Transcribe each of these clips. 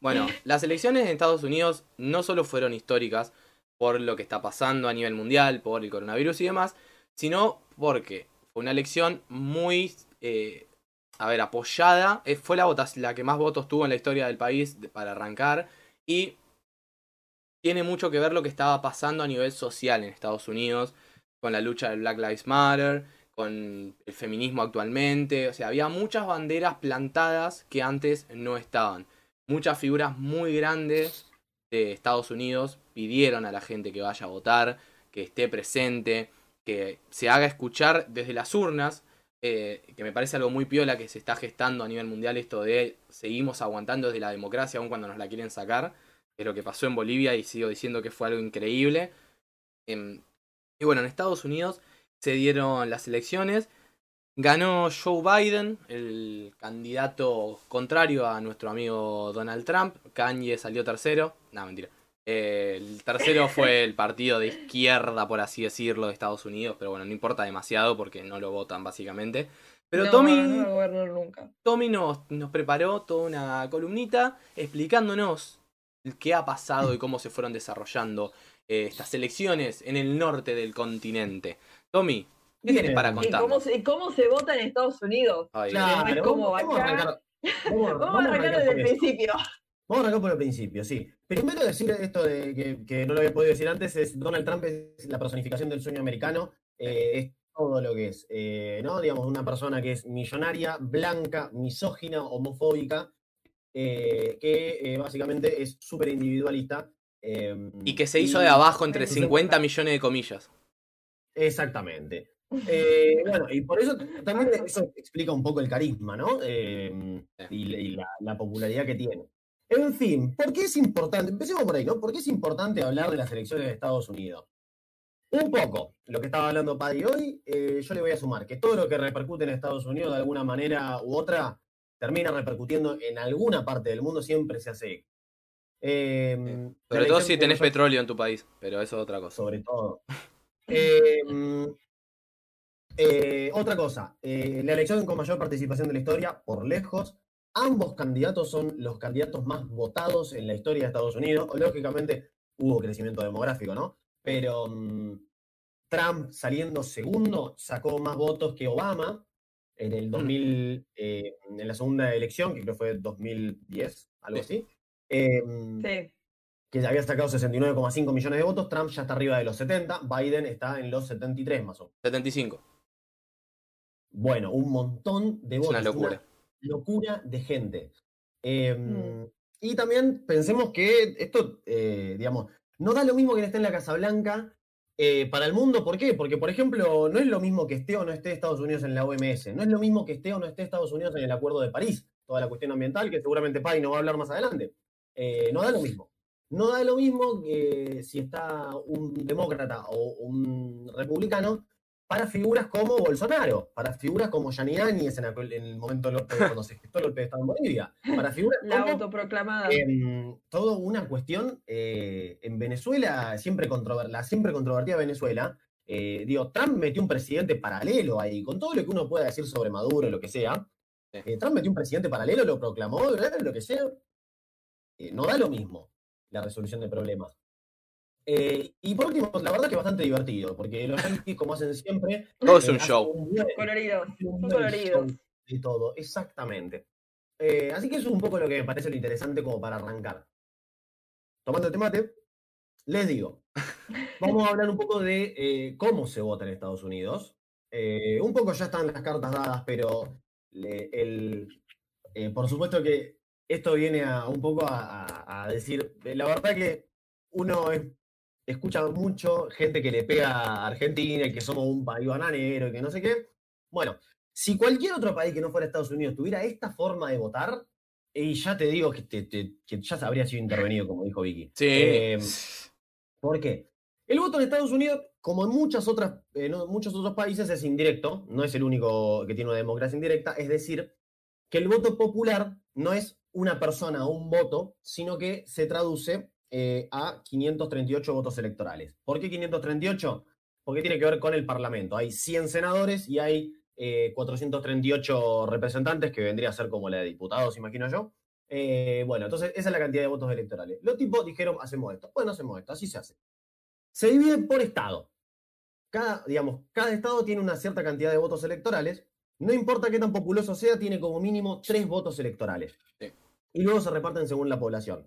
Bueno, las elecciones en Estados Unidos no solo fueron históricas por lo que está pasando a nivel mundial, por el coronavirus y demás, sino porque fue una elección muy, eh, a ver, apoyada. Eh, fue la, la que más votos tuvo en la historia del país para arrancar. Y tiene mucho que ver lo que estaba pasando a nivel social en Estados Unidos, con la lucha del Black Lives Matter, con el feminismo actualmente. O sea, había muchas banderas plantadas que antes no estaban. Muchas figuras muy grandes de Estados Unidos pidieron a la gente que vaya a votar, que esté presente, que se haga escuchar desde las urnas, eh, que me parece algo muy piola que se está gestando a nivel mundial esto de seguimos aguantando desde la democracia aun cuando nos la quieren sacar, es lo que pasó en Bolivia y sigo diciendo que fue algo increíble. Em, y bueno, en Estados Unidos se dieron las elecciones, ganó Joe Biden, el candidato contrario a nuestro amigo Donald Trump, Kanye salió tercero, no, mentira. Eh, el tercero fue el partido de izquierda, por así decirlo, de Estados Unidos, pero bueno, no importa demasiado porque no lo votan básicamente. Pero Tommy, nunca. Tommy nos, nos preparó toda una columnita explicándonos qué ha pasado y cómo se fueron desarrollando eh, estas elecciones en el norte del continente. Tommy, ¿qué tienes para contar? ¿Cómo se, ¿Cómo se vota en Estados Unidos? claro, vamos, a arrancar, vamos, a arrancar desde el principio. Vamos a arrancar por el principio, sí. Primero decir esto de que, no lo había podido decir antes, es Donald Trump es la personificación del sueño americano, eh, es todo lo que es, eh, ¿no? Digamos, una persona que es millonaria, blanca, misógina, homofóbica, eh, que básicamente es súper individualista. y que se hizo de abajo entre 50 millones de comillas. Exactamente. Bueno, y por eso también eso explica un poco el carisma, ¿no? y, la popularidad que tiene. En fin, ¿por qué es importante? Empecemos por ahí, ¿no? ¿Por qué es importante hablar de las elecciones de Estados Unidos? Un poco, lo que estaba hablando Paddy hoy, eh, yo le voy a sumar que todo lo que repercute en Estados Unidos de alguna manera u otra termina repercutiendo en alguna parte del mundo, siempre se hace eh, sobre todo si tenés petróleo en tu país, pero eso es otra cosa. Sobre todo. Em, eh, otra cosa, eh, la elección con mayor participación de la historia, por lejos, Ambos candidatos son los candidatos más votados en la historia de Estados Unidos. Lógicamente hubo crecimiento demográfico, ¿no? Pero mm, Trump saliendo segundo sacó más votos que Obama en el 2000, eh, en la segunda elección, que creo fue 2010, algo así. Em, sí. Que ya había sacado 69,5 millones de votos. Trump ya está arriba de los 70. Biden está en los 73 más o menos. 75. Bueno, un montón de votos. Es una locura locura de gente. Em, mm. Y también pensemos que esto, eh, digamos, no da lo mismo que esté en la Casa Blanca eh, para el mundo. ¿Por qué? Porque, por ejemplo, no es lo mismo que esté o no esté Estados Unidos en la OMS. No es lo mismo que esté o no esté Estados Unidos en el Acuerdo de París. Toda la cuestión ambiental, que seguramente Pai no va a hablar más adelante. Eh, no da lo mismo. No da lo mismo que si está un demócrata o un republicano para figuras como Bolsonaro, para figuras como Gianni Áñez en, el momento cuando se gestó el golpe de Estado en Bolivia, para figuras La autoproclamada. todo una cuestión eh, en Venezuela, siempre, la siempre controvertida Venezuela, eh, digo, Trump metió un presidente paralelo ahí, con todo lo que uno pueda decir sobre Maduro, lo que sea. Eh, Trump metió un presidente paralelo, lo proclamó, lo que sea. no da lo mismo la resolución de problemas. Eh, y por último, la verdad que bastante divertido, porque los Yankees, como hacen siempre. Todo es un show. colorido. colorido. Y todo, exactamente. Eh, así que eso es un poco lo que me parece lo interesante como para arrancar. Tomando el mate, les digo, vamos a hablar un poco de eh, cómo se vota en Estados Unidos. un poco ya están las cartas dadas, pero el, por supuesto que esto viene a un poco a, a decir, la verdad que uno es escucha mucho gente que le pega a Argentina y que somos un país bananero y que no sé qué. Bueno, si cualquier otro país que no fuera Estados Unidos tuviera esta forma de votar, y ya te digo que, ya habría sido intervenido, como dijo Vicky. Sí. Em, ¿Por qué? El voto en Estados Unidos, como en muchas otras, muchos otros países, es indirecto, no es el único que tiene una democracia indirecta, es decir, que el voto popular no es una persona o un voto, sino que se traduce eh, a 538 votos electorales. ¿Por qué 538? Porque tiene que ver con el Parlamento. Hay 100 senadores y hay 438 eh, representantes, que vendría a ser como la de diputados, imagino yo. Eh, bueno, entonces esa es la cantidad de votos electorales. Los tipos dijeron, hacemos esto. Bueno, hacemos esto, así se hace. Se divide por estado. Cada, digamos, cada estado tiene una cierta cantidad de votos electorales. No importa qué tan populoso sea, tiene como mínimo tres votos electorales. Sí. Y luego se reparten según la población.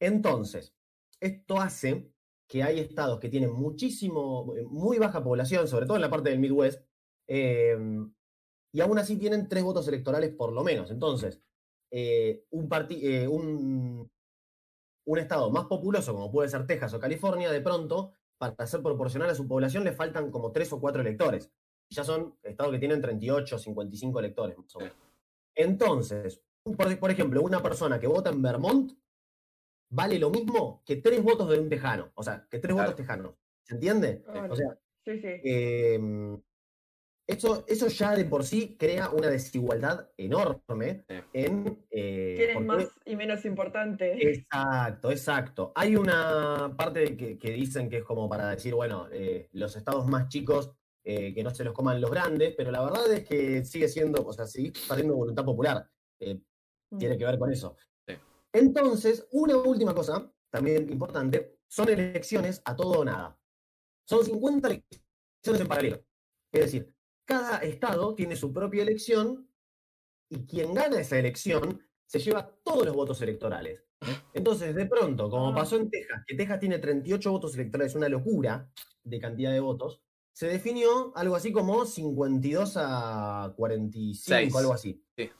Entonces, esto hace que hay estados que tienen muchísimo, muy baja población, sobre todo en la parte del Midwest, eh, y aún así tienen tres votos electorales por lo menos. Entonces, eh, eh, un, estado más populoso, como puede ser Texas o California, de pronto, para ser proporcional a su población, le faltan como tres o cuatro electores. Ya son estados que tienen 38 55 electores, más o menos. Entonces, por, por ejemplo, una persona que vota en Vermont vale lo mismo que tres votos de un tejano. O sea, que tres Claro. votos tejanos. ¿Se entiende? Claro. O sea, Sí, sí. eh, eso, eso ya de por sí crea una desigualdad enorme Sí. en... eh, ¿Quién es porque- más y menos importante? Exacto, exacto. Hay una parte que, que dicen que es como para decir, bueno, eh, los estados más chicos eh, que no se los coman los grandes, pero la verdad es que sigue siendo, o sea, sigue perdiendo voluntad popular. Eh, tiene que ver con eso. Entonces, una última cosa, también importante, son elecciones a todo o nada. Son 50 elecciones en paralelo. Es decir, cada estado tiene su propia elección y quien gana esa elección se lleva todos los votos electorales. Entonces, de pronto, como pasó en Texas, que Texas tiene 38 votos electorales, una locura de cantidad de votos, se definió algo así como 52 a 45, Seis. algo así. Sí.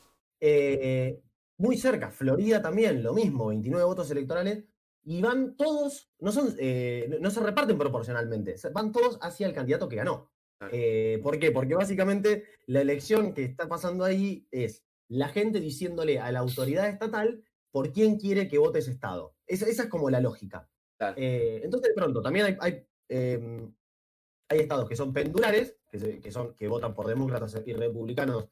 Eh, muy cerca, Florida también, lo mismo, 29 votos electorales, y van todos, no, son, eh, no- se reparten proporcionalmente, van todos hacia el candidato que ganó. Eh, ¿Por qué? Porque básicamente la elección que está pasando ahí es la gente diciéndole a la autoridad estatal por quién quiere que vote ese estado. Esa, esa es como la lógica. Eh, entonces, de pronto, también hay, hay, em, hay estados que son pendulares, que, se- que son, que votan por demócratas y republicanos,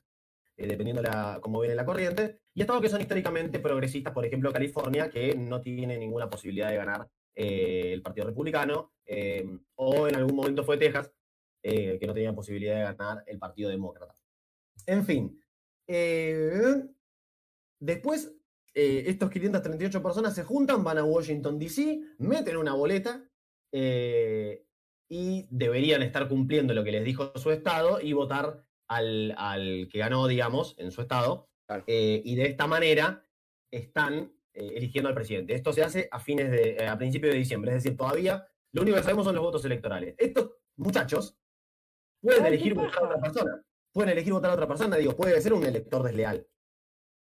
eh, dependiendo la, cómo viene la corriente, y estados que son históricamente progresistas, por ejemplo, California, que no tiene ninguna posibilidad de ganar eh, el Partido Republicano, em, o en algún momento fue Texas, eh, que no tenía posibilidad de ganar el Partido Demócrata. En fin, eh, después estos 538 personas se juntan, van a Washington, D.C., meten una boleta y deberían estar cumpliendo lo que les dijo su estado y votar al, al que ganó, digamos, en su estado. Claro. Eh, y de esta manera están eh, eligiendo al presidente. Esto se hace a fines de, eh, a principios de diciembre, es decir, todavía lo único que sabemos son los votos electorales. Estos muchachos pueden Ay, elegir votar a otra persona. Pueden elegir votar a otra persona, digo, puede ser un elector desleal.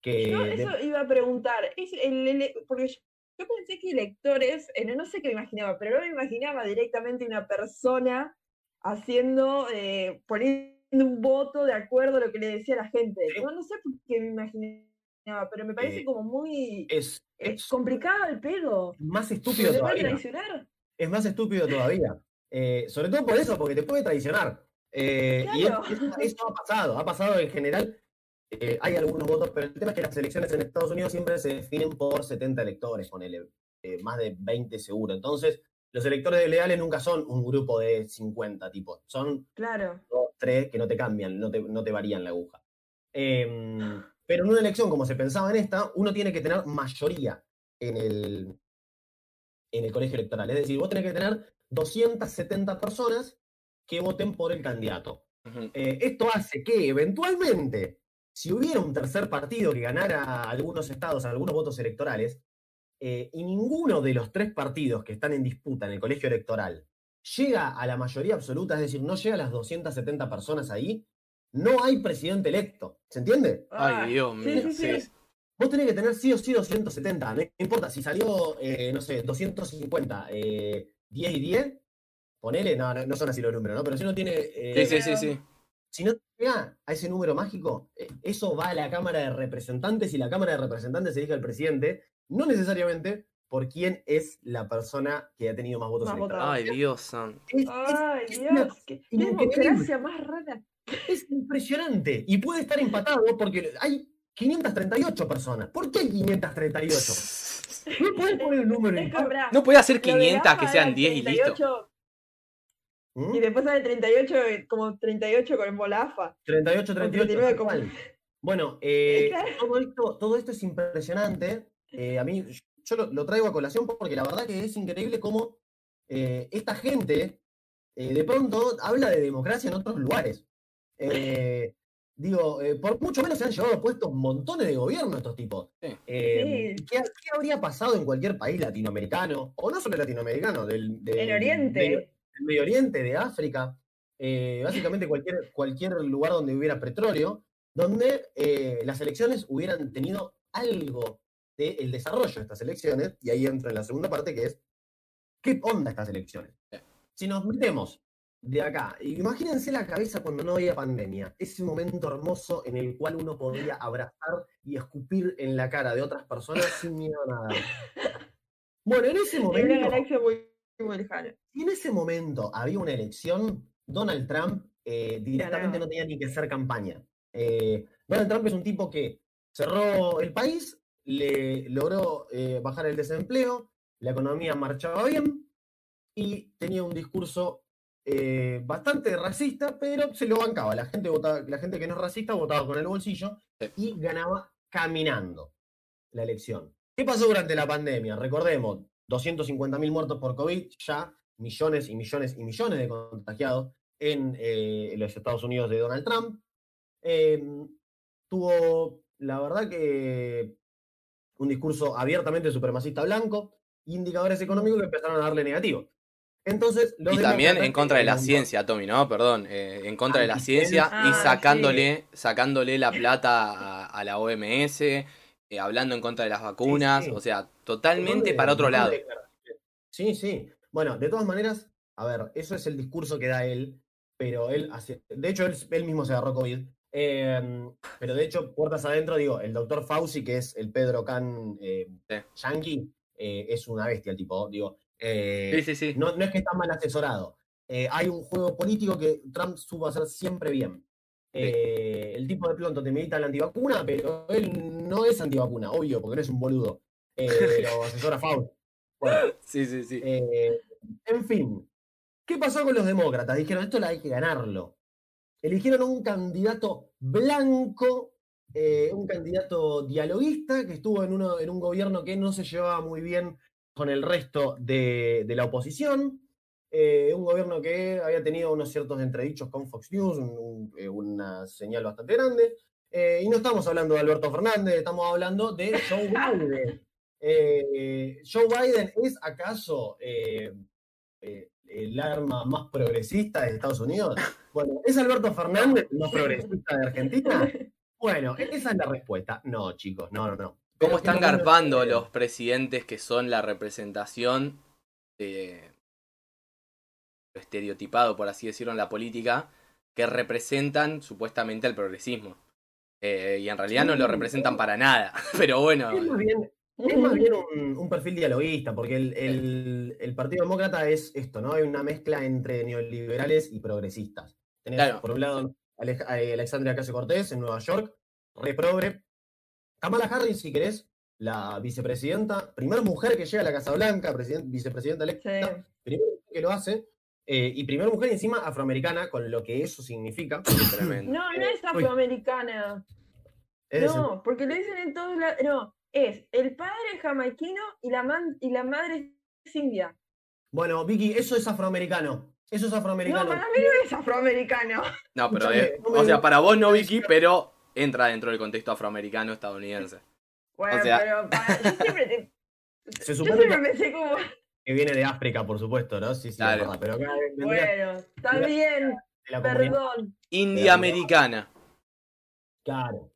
Que Yo de- eso iba a preguntar, es el, ele- porque yo, yo pensé que electores, no, no sé qué me imaginaba, pero no me imaginaba directamente una persona haciendo, eh, poniendo un voto de acuerdo a lo que le decía la gente. No, no sé por qué me imaginaba, pero me parece Eh, como muy es, es es complicado el pedo. más ¿Se estúpido puede todavía. traicionar? Es más estúpido todavía. Eh, sobre todo por eso, porque te puede traicionar. Eh, y eso, eso ha pasado, ha pasado en general. eh, hay algunos votos, pero el tema es que las elecciones en Estados Unidos siempre se definen por 70 electores, ponele, eh, más de 20 seguro. Entonces, los electores leales nunca son un grupo de 50 tipos, son Claro. Tres que no te cambian, no te, no te varían la aguja. Em, pero en una elección, como se pensaba en esta, uno tiene que tener mayoría en el, en el colegio electoral. Es decir, vos tenés que tener 270 personas que voten por el candidato. Eh, esto hace que eventualmente, si hubiera un tercer partido que ganara algunos estados, algunos votos electorales, eh, y ninguno de los tres partidos que están en disputa en el colegio electoral llega a la mayoría absoluta, es decir, no llega a las 270 personas ahí, no hay presidente electo. ¿Se entiende? Ay, Ah, Dios mío. sí, sí. sí. Vos tenés que tener sí o sí 270, no importa si salió, eh, no sé, 250, eh, 10 y 10, ponele, no, no, no son así los números, ¿no? Pero si uno tiene... eh, Sí, sí, sí, sí. si no llega a ese número mágico, eh, eso va a la Cámara de Representantes y la Cámara de Representantes elige al presidente, no necesariamente por quién es la persona que ha tenido más votos Más electorales. Ay, Dios santo. Ay, es Dios, qué, democracia más rara. es impresionante. Y puede estar empatado porque hay 538 personas. ¿Por qué hay 538? No puedes poner un número Es No puede hacer lo de 500 que sean era 10 y listo. 38, ¿Mm? Y después sale 38, eh, como 38 con el Bolafa. 38, 38. 39 tal como- cual. Bueno, eh, todo, esto, todo esto es impresionante. Eh, a mí, yo lo, lo traigo a colación porque la verdad que es increíble cómo eh, esta gente eh, de pronto habla de democracia en otros lugares. Eh, digo, eh, por mucho menos se han llevado puestos montones de gobiernos estos tipos. Sí. Eh, Sí. ¿qué, qué habría pasado en cualquier país latinoamericano? O no solo latinoamericano, del, del- En Oriente. Del Medio Oriente, de África, eh, básicamente cualquier, cualquier lugar donde hubiera petróleo, donde eh, las elecciones hubieran tenido algo del desarrollo de estas elecciones, y ahí entra en la segunda parte que es, ¿qué onda estas elecciones? Si nos metemos de acá, imagínense la cabeza cuando no había pandemia, ese momento hermoso en el cual uno podía abrazar y escupir en la cara de otras personas sin miedo a nada. Bueno, en ese En una momento, galaxia muy, muy lejana. si en ese momento había una elección, Donald Trump eh, directamente no tenía ni que hacer campaña. Eh, Donald Trump es un tipo que cerró el país, le logró eh, bajar el desempleo, la economía marchaba bien y tenía un discurso eh, bastante racista, pero se lo bancaba. La gente, votaba, la gente que no es racista votaba con el bolsillo y ganaba caminando la elección. ¿Qué pasó durante la pandemia? Recordemos, 250.000 muertos por COVID, ya millones y millones y millones de contagiados en eh, los Estados Unidos de Donald Trump. Eh, tuvo, la verdad que, un discurso abiertamente supremacista blanco, indicadores económicos que empezaron a darle negativo. Entonces, los Y también demócratas en contra de la ciencia, Tommy, ¿no? Perdón, eh, en contra de la ciencia y Ah, sacándole, sacándole la plata a, a la OMS, eh, hablando en contra de las vacunas, sí. o sea, totalmente para otro lado. Sí, sí. Bueno, de todas maneras, a ver, eso es el discurso que da él, pero él hace, de hecho, él, él mismo se agarró COVID. Eh, pero de hecho, puertas adentro, digo, el doctor Fauci, que es el Pedro Can eh, yankee, eh, es una bestia el tipo, digo. eh, Sí, sí, sí. no, no es que está mal asesorado. Hay un juego político que Trump supo hacer siempre bien. El tipo de pronto te medita la antivacuna, pero él no es antivacuna, obvio, porque no es un boludo. Pero asesora Fauci. Bueno, Sí, sí, sí. en fin, ¿qué pasó con los demócratas? Dijeron, esto la hay que ganarlo. Eligieron a un candidato blanco, eh, un candidato dialoguista, que estuvo en, uno, en un gobierno que no se llevaba muy bien con el resto de, de la oposición. eh, un gobierno que había tenido unos ciertos entredichos con Fox News, un- un- eh, una señal bastante grande. Eh, y no estamos hablando de Alberto Fernández, estamos hablando de Joe Biden. ¿Joe Biden es acaso el arma más progresista de Estados Unidos? Bueno, ¿es Alberto Fernández el más progresista de Argentina? Bueno, esa es la respuesta. No, chicos, no, no, no. ¿Cómo están garpando los presidentes que son la representación de lo estereotipado, por así decirlo, en la política, que representan supuestamente al progresismo? Eh, y en realidad no lo representan para nada. Pero bueno, Es más bien, es más bien un, un perfil dialoguista, porque el, el- el Partido Demócrata es esto, ¿no? Hay una mezcla entre neoliberales y progresistas. Tenés, Claro. por un lado, Alej- eh, Alexandria Ocasio Cortés en Nueva York, re progre. Kamala Harris, si querés, la vicepresidenta, primera mujer que llega a la Casa Blanca, president- vicepresidenta electa, Sí. primera mujer que lo hace, eh, y primera mujer encima afroamericana, con lo que eso significa. No, no es afroamericana. Es No, porque lo dicen en todos lados. No, es el padre es jamaiquino y la, man- y la madre es india. bueno, Vicky, eso es afroamericano. Eso es No, afroamericano. para mí no es afroamericano. No, pero eh, no o sea, para vos no, Vicky, pero entra dentro del contexto afroamericano estadounidense. Bueno, O sea- pero para- yo siempre, te- Se yo siempre que, pensé como, que viene de África, por supuesto, ¿no? Sí, sí, Claro. verdad, pero acá vendría bueno, está bien, perdón. India americana. Claro.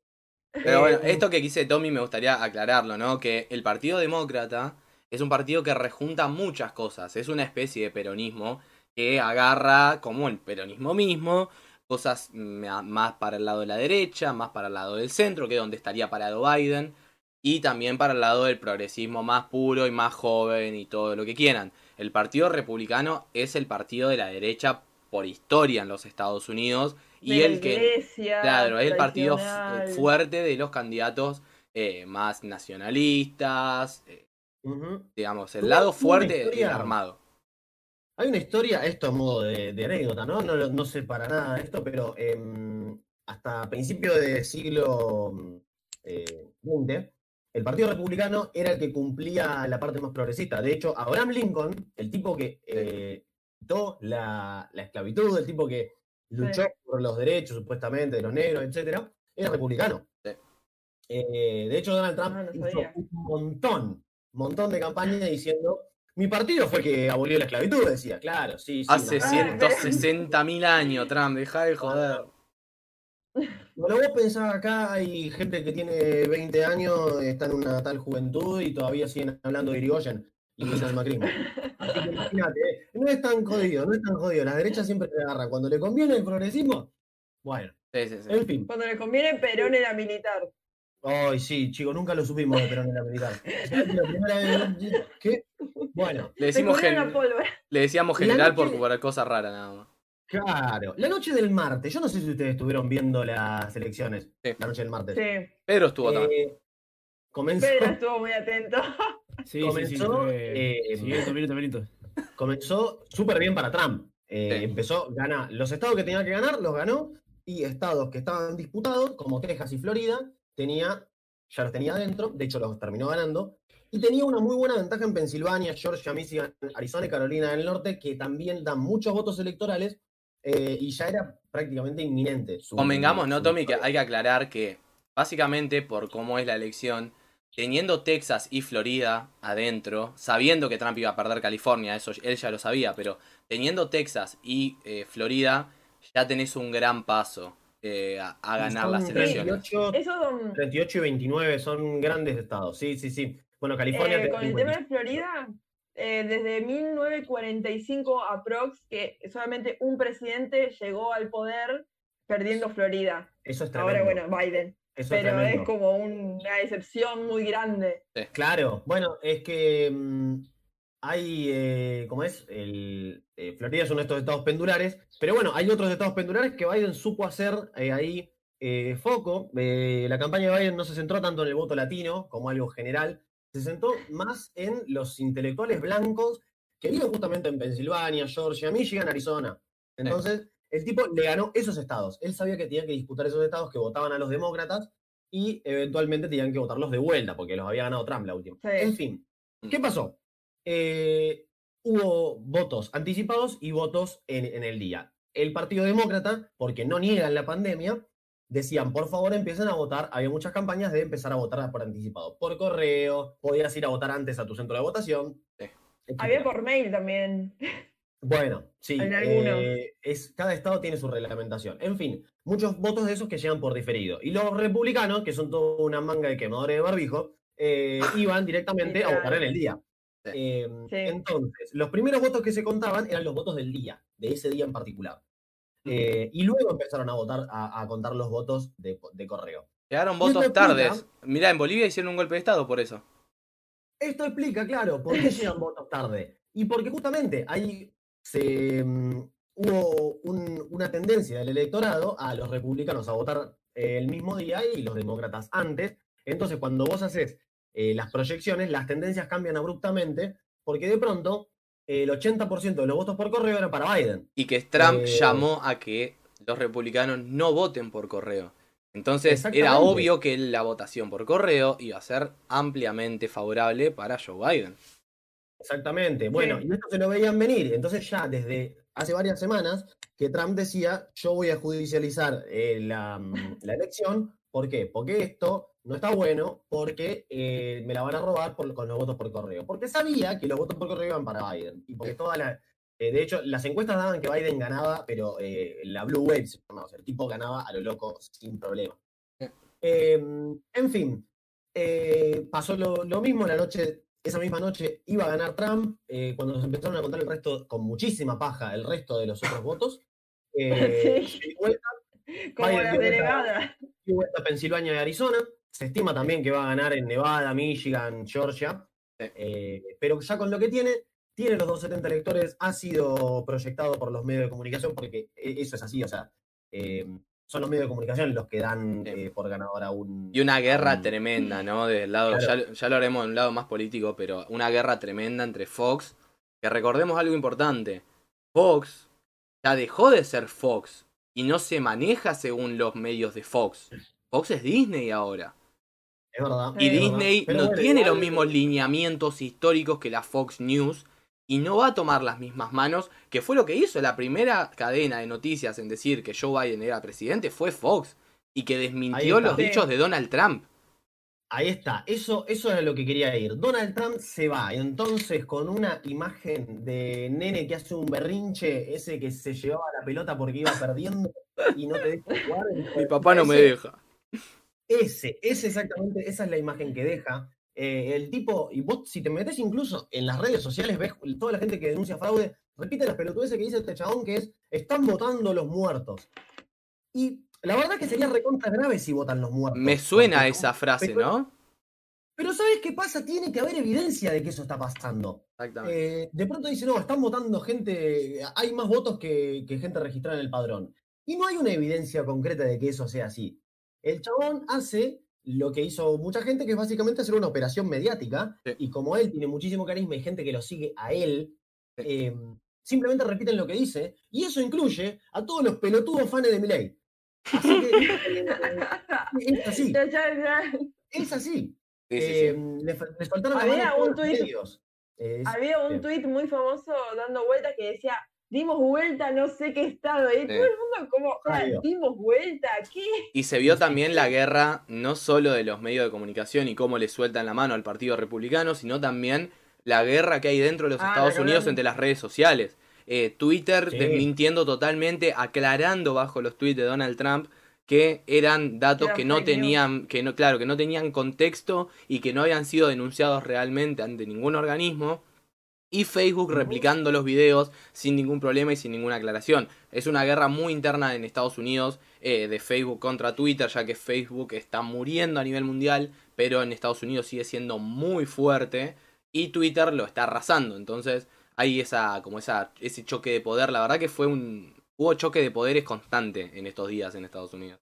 Pero bueno, Eh, esto que quise Tommy me gustaría aclararlo, ¿no? Que el Partido Demócrata es un partido que rejunta muchas cosas. Es una especie de peronismo que agarra, como el peronismo mismo, cosas mm, más para el lado de la derecha, más para el lado del centro, que es donde estaría parado Biden, y también para el lado del progresismo más puro y más joven y todo lo que quieran. El Partido Republicano es el partido de la derecha por historia en los Estados Unidos y de el que iglesia, Claro, es el partido fuerte de los candidatos eh, más nacionalistas, eh, digamos, el lado fuerte historia- armado. Hay una historia, esto a modo de, de anécdota, ¿no? ¿no? no sé para nada de esto, pero em, hasta principios del siglo eh, XX, el Partido Republicano era el que cumplía la parte más progresista. De hecho, Abraham Lincoln, el tipo que eh, quitó la, la esclavitud, el tipo que luchó por los derechos supuestamente de los negros, etcétera, era republicano. Sí. Eh, de hecho, Donald Trump Ah, no hizo un montón, montón de campañas diciendo, mi partido fue el que abolió la esclavitud, decía, claro, sí, sí. Hace no, cien- 160.000 años, Trump, deja de joder. Bueno, vos pensás acá, hay gente que tiene 20 años, está en una tal juventud y todavía siguen hablando de Irigoyen del macrismo. Así que imagínate, eh, no es tan jodido, no es tan jodido. Las derechas siempre se agarran. Cuando le conviene el progresismo, bueno, Sí, sí, sí. en fin. Cuando le conviene, Perón era militar. Ay, sí, chicos, nunca lo supimos de Perón en la militar. La primera vez- ¿Qué? Bueno, Le decimos gen- la le decíamos La general por, noche- por cosa rara nada más. claro. La noche del martes, yo no sé si ustedes estuvieron viendo las elecciones. Sí. La noche del martes. Sí, Pedro estuvo también. Comenzó, Pedro estuvo muy atento. Sí, sí, sí. Comenzó, eh, siguiendo minuto a minuto. comenzó súper bien para Trump. Eh, Sí. Empezó, gana los estados que tenía que ganar, los ganó, y estados que estaban disputados, como Texas y Florida, tenía, ya los tenía adentro, de hecho los terminó ganando, y tenía una muy buena ventaja en Pensilvania, Georgia, Michigan, Arizona y Carolina del Norte, que también dan muchos votos electorales, eh, y ya era prácticamente inminente. su- Convengamos, ¿no, su Tommy? Que hay que aclarar que, básicamente, por cómo es la elección, teniendo Texas y Florida adentro, sabiendo que Trump iba a perder California, eso él ya lo sabía, pero teniendo Texas y eh, Florida, ya tenés un gran paso eh, a, a ganar Son las elecciones. 38, Eso son- 38 y 29 son grandes estados, sí, sí, sí. Bueno, California... eh, con el tema de Florida, eh, desde 1945 aprox, que solamente un presidente llegó al poder perdiendo Florida. Eso es tremendo. Ahora, bueno, Biden. Eso Pero es como una excepción muy grande. Claro, bueno, es que mm, hay, eh, ¿cómo es? El, eh, Florida es uno de estos estados pendulares, pero bueno, hay otros estados pendulares que Biden supo hacer eh, ahí eh, foco. Eh, la campaña de Biden no se centró tanto en el voto latino como algo general, se centró más en los intelectuales blancos que viven justamente en Pensilvania, Georgia, Michigan, Arizona. Entonces, el tipo le ganó esos estados. Él sabía que tenía que disputar esos estados que votaban a los demócratas y eventualmente tenían que votarlos de vuelta, porque los había ganado Trump la última. Sí. En fin, ¿qué pasó? Eh, hubo votos anticipados y votos en, en el día. El Partido Demócrata, porque no niegan la pandemia, decían, por favor, empiecen a votar. Había muchas campañas de empezar a votar por anticipado. Por correo, podías ir a votar antes a tu centro de votación. Sí. Había por mail también. Bueno, sí. En algunos. eh, es, cada estado tiene su reglamentación. En fin, muchos votos de esos que llegan por diferido. Y los republicanos, que son toda una manga de quemadores de barbijo, eh, iban directamente a votar en el día. Sí. Eh, Sí. Entonces, los primeros votos que se contaban eran los votos del día, de ese día en particular. Eh, y luego empezaron a votar, a, a contar los votos de, de correo. Llegaron votos explica- tardes. Mirá, en Bolivia hicieron un golpe de estado por eso. Esto explica, claro, por qué llegan votos tarde. Y porque justamente ahí se, mm, hubo un- una tendencia del electorado a los republicanos a votar eh, el mismo día y los demócratas antes. Entonces, cuando vos haces eh, las proyecciones, las tendencias cambian abruptamente, porque de pronto el 80% de los votos por correo eran para Biden. Y que Trump Eh, llamó a que los republicanos no voten por correo. Entonces era obvio que la votación por correo iba a ser ampliamente favorable para Joe Biden. Exactamente. Bueno, Sí. y esto se lo veían venir. Entonces ya desde hace varias semanas que Trump decía, yo voy a judicializar eh, la, mm, la elección. ¿Por qué? Porque esto no está bueno, porque eh, me la van a robar por- con los votos por correo. Porque sabía que los votos por correo iban para Biden. Y porque toda la... eh, de hecho, las encuestas daban que Biden ganaba, pero la Blue Wave, se o sea, el tipo ganaba a lo loco sin problema. Eh, en fin, pasó lo, lo mismo la noche, esa misma noche iba a ganar Trump, eh, cuando nos empezaron a contar el resto, con muchísima paja, el resto de los otros votos. Eh, Sí. vuelta, Como Biden las dio vuelta- a Pensilvania y Arizona. Se estima también que va a ganar en Nevada, Michigan, Georgia. Eh, pero ya con lo que tiene, tiene los 270 electores, ha sido proyectado por los medios de comunicación, porque e- eso es así, o sea, eh, son los medios de comunicación los que dan eh, por ganador a un... Y una guerra tremenda, ¿no? Del lado, Claro. ya, ya lo haremos en un lado más político, pero una guerra tremenda entre Fox, que recordemos algo importante. Fox ya dejó de ser Fox y no se maneja según los medios de Fox. Fox es Disney ahora. Es verdad. Y es Disney no bueno, tiene igual- los mismos lineamientos históricos que la Fox News y no va a tomar las mismas manos, que fue lo que hizo la primera cadena de noticias en decir que Joe Biden era presidente, fue Fox, y que desmintió los dichos de Donald Trump. Ahí está, eso, eso es lo que quería ir. Donald Trump se va, entonces con una imagen de nene que hace un berrinche, ese que se llevaba la pelota porque iba perdiendo y no te deja jugar. Mi papá no me deja. Ese, ese exactamente, esa es la imagen que deja. Eh, el tipo, y vos si te metes incluso en las redes sociales, ves toda la gente que denuncia fraude, repite las pelotudeces que dice este chabón que es, están votando los muertos. Y la verdad que sería recontra grave si votan los muertos. Me suena porque- esa frase, pero- ¿no? Pero ¿sabes qué pasa? Tiene que haber evidencia de que eso está pasando. Exactamente. Eh, de pronto dice, no, están votando gente, hay más votos que, que gente registrada en el padrón. Y no hay una evidencia concreta de que eso sea así. El chabón hace lo que hizo mucha gente, que es básicamente hacer una operación mediática, Sí. y como él tiene muchísimo carisma y gente que lo sigue a él, Sí. eh, simplemente repiten lo que dice, y eso incluye a todos los pelotudos fans de Milei. Así que eh, es así, es así. Sí, sí, sí. Eh, le, fa- le faltaron Había un es- Había un tuit muy famoso dando vueltas que decía, dimos vuelta a no sé qué estado. Y todo el mundo como, dimos vuelta, ¿qué? Y se vio también la guerra no solo de los medios de comunicación y cómo le sueltan la mano al Partido Republicano, sino también la guerra que hay dentro de los Ah, Estados Unidos entre las redes sociales. Eh, Twitter Sí. desmintiendo totalmente, aclarando bajo los tweets de Donald Trump que eran datos que no tenían, que no, claro, que no tenían contexto y que no habían sido denunciados realmente ante ningún organismo. Y Facebook replicando los videos sin ningún problema y sin ninguna aclaración. Es una guerra muy interna en Estados Unidos eh, de Facebook contra Twitter, ya que Facebook está muriendo a nivel mundial, pero en Estados Unidos sigue siendo muy fuerte y Twitter lo está arrasando. Entonces hay esa, como esa, ese choque de poder. La verdad que fue un, hubo choque de poderes constante en estos días en Estados Unidos.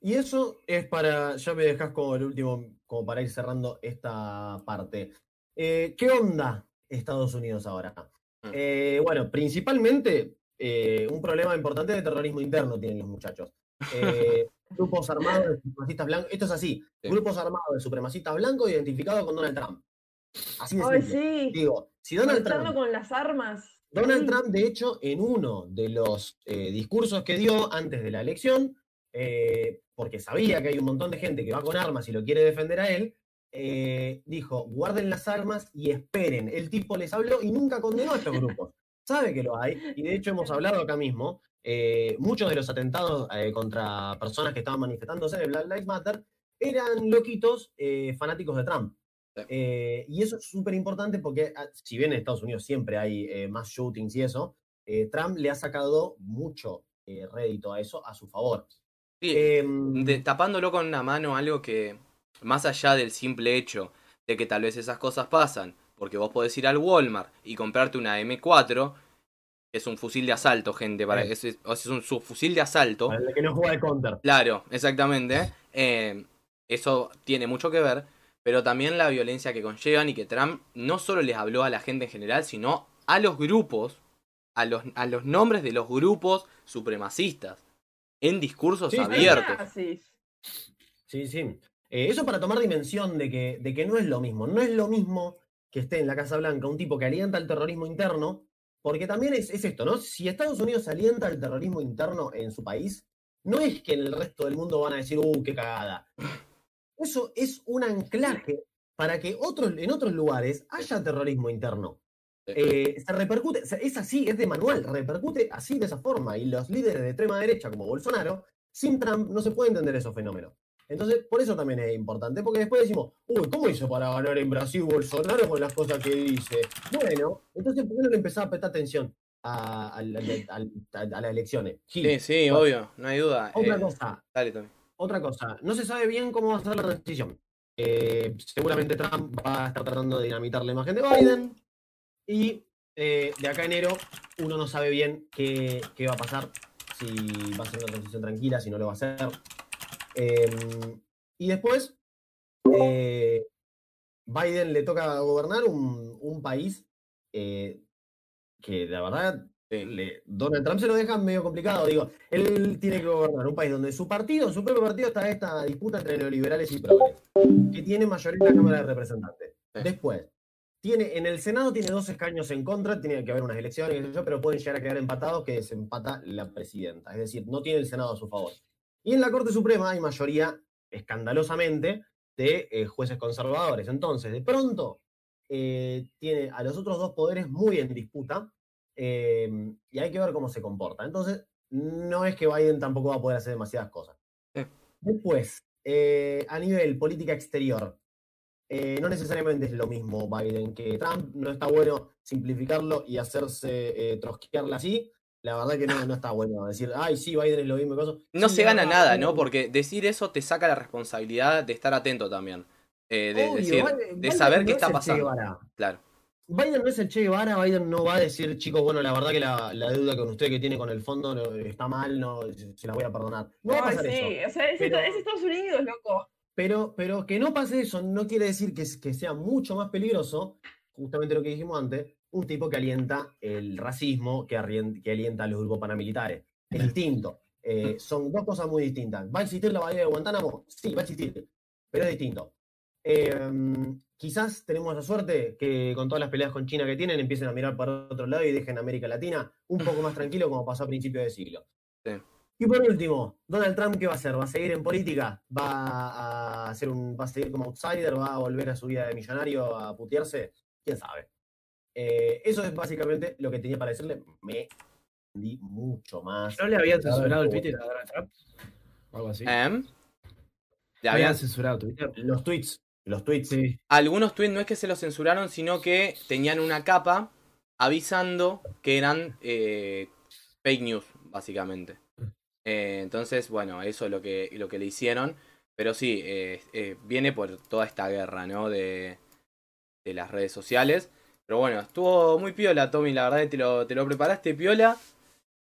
Y eso es para, ya me dejas como el último, como para ir cerrando esta parte. Eh, ¿Qué onda Estados Unidos ahora? Mm. Eh, bueno, principalmente eh, un problema importante de terrorismo interno tienen los muchachos. Eh, grupos armados de supremacistas blancos, esto es así, Sí. grupos armados de supremacistas blancos identificados con Donald Trump. Así de Ay, simple. sí. Digo, si Donald Trump con las armas. Donald Sí. Trump, de hecho, en uno de los eh, discursos que dio antes de la elección, eh, porque sabía que hay un montón de gente que va con armas y lo quiere defender a él, eh, dijo, guarden las armas y esperen. El tipo les habló y nunca condenó a estos grupos. Sabe que lo hay, y de hecho hemos hablado acá mismo, eh, muchos de los atentados eh, contra personas que estaban manifestándose de Black Lives Matter eran loquitos fanáticos de Trump. Y eso es súper importante porque, ah, si bien en Estados Unidos siempre hay más shootings y eso, Trump le ha sacado mucho rédito a eso a su favor. Sí, Em, de- tapándolo con una mano, algo que, más allá del simple hecho de que tal vez esas cosas pasan, porque vos podés ir al Walmart y comprarte una M4, que es un fusil de asalto, gente, para, Sí. es, es- es un subfusil de asalto. para el que no juega de counter. Claro, exactamente. Eh, eso tiene mucho que ver, pero también la violencia que conllevan y que Trump no solo les habló a la gente en general, sino a los grupos, a los, a los nombres de los grupos supremacistas, en discursos Sí, abiertos. Sí, sí. Eh, eso para tomar dimensión de que, de que no es lo mismo. No es lo mismo que esté en la Casa Blanca un tipo que alienta el terrorismo interno, porque también es, es esto, ¿no? Si Estados Unidos alienta el terrorismo interno en su país, no es que en el resto del mundo van a decir, ¡uh, qué cagada! Eso es un anclaje para que otros, en otros lugares haya terrorismo interno. Eh, se repercute, es así, es de manual, repercute así de esa forma. Y los líderes de extrema derecha, como Bolsonaro, sin Trump no se puede entender esos fenómenos. Entonces, por eso también es importante, porque después decimos, uy, ¿cómo hizo para ganar en Brasil Bolsonaro con las cosas que dice? Bueno, entonces, ¿por qué no le empezaba a prestar atención a, las elecciones? Gil. Sí, sí, obvio, no hay duda. Otra Eh, cosa, dale, Tommy. otra cosa, no se sabe bien cómo va a ser la transición. Eh, seguramente Trump va a estar tratando de dinamitar la imagen de Biden. Y eh, de acá a enero uno no sabe bien qué, qué va a pasar, si va a ser una transición tranquila, si no lo va a hacer. Em, y después, eh, Biden le toca gobernar un, un país eh, que la verdad le- Donald Trump se lo deja medio complicado. Digo, él tiene que gobernar un país donde su partido, su propio partido, está esta disputa entre neoliberales y progres, que tiene mayoría en la Cámara de Representantes. Después, tiene, en el Senado tiene dos escaños en contra, tiene que haber unas elecciones, pero pueden llegar a quedar empatados que desempata la presidenta. Es decir, no tiene el Senado a su favor. Y en la Corte Suprema hay mayoría, escandalosamente, de eh, jueces conservadores. Entonces, de pronto, eh, tiene a los otros dos poderes muy en disputa eh, y hay que ver cómo se comporta. Entonces, no es que Biden tampoco va a poder hacer demasiadas cosas. Después, eh, a nivel política exterior, no necesariamente es lo mismo Biden que Trump. No está bueno simplificarlo y hacerse trosquearla así. La verdad que no, no está bueno decir, ay, sí, Biden es lo mismo que eso. No Sí, se gana nada, ¿no? Porque decir eso te saca la responsabilidad de estar atento también. Eh, de, Obvio, decir, Biden- de Biden saber qué es está pasando. Claro. Biden no es el Che Guevara, Biden no va a decir, chicos, bueno, la verdad que la, la deuda con usted que tiene con el fondo no- está mal, no, se la voy a perdonar. No va a pasar sí, eso. o sea, es, Pero- es Estados Unidos, loco. Pero, pero que no pase eso no quiere decir que, que sea mucho más peligroso, justamente lo que dijimos antes, un tipo que alienta el racismo, que, alienta a los grupos paramilitares. Es distinto. Eh, son dos cosas muy distintas. ¿Va a existir la bahía de Guantánamo? Sí, va a existir, pero es distinto. Eh, quizás tenemos la suerte que con todas las peleas con China que tienen empiecen a mirar para otro lado y dejen América Latina un poco más tranquilo como pasó a principios de siglo. Sí. Y por último, Donald Trump, ¿qué va a hacer? ¿Va a seguir en política? ¿Va a, hacer un, ¿Va a seguir como outsider? ¿Va a volver a su vida de millonario a putearse? ¿Quién sabe? Eh, eso es básicamente lo que tenía para decirle. Me di mucho más. ¿No le habían censurado el Twitter a Donald Trump? O algo así. Em, ¿Le habían habían- censurado Twitter? Los tweets. Los tweets. Sí. algunos tweets no es que se los censuraron, sino que tenían una capa avisando que eran eh, fake news, básicamente. Eh, entonces, bueno, eso es lo que, lo que le hicieron. Pero sí, eh, eh, viene por toda esta guerra, ¿no? De, de las redes sociales. Pero bueno, estuvo muy piola, Tommy. La verdad que te lo, te lo preparaste piola.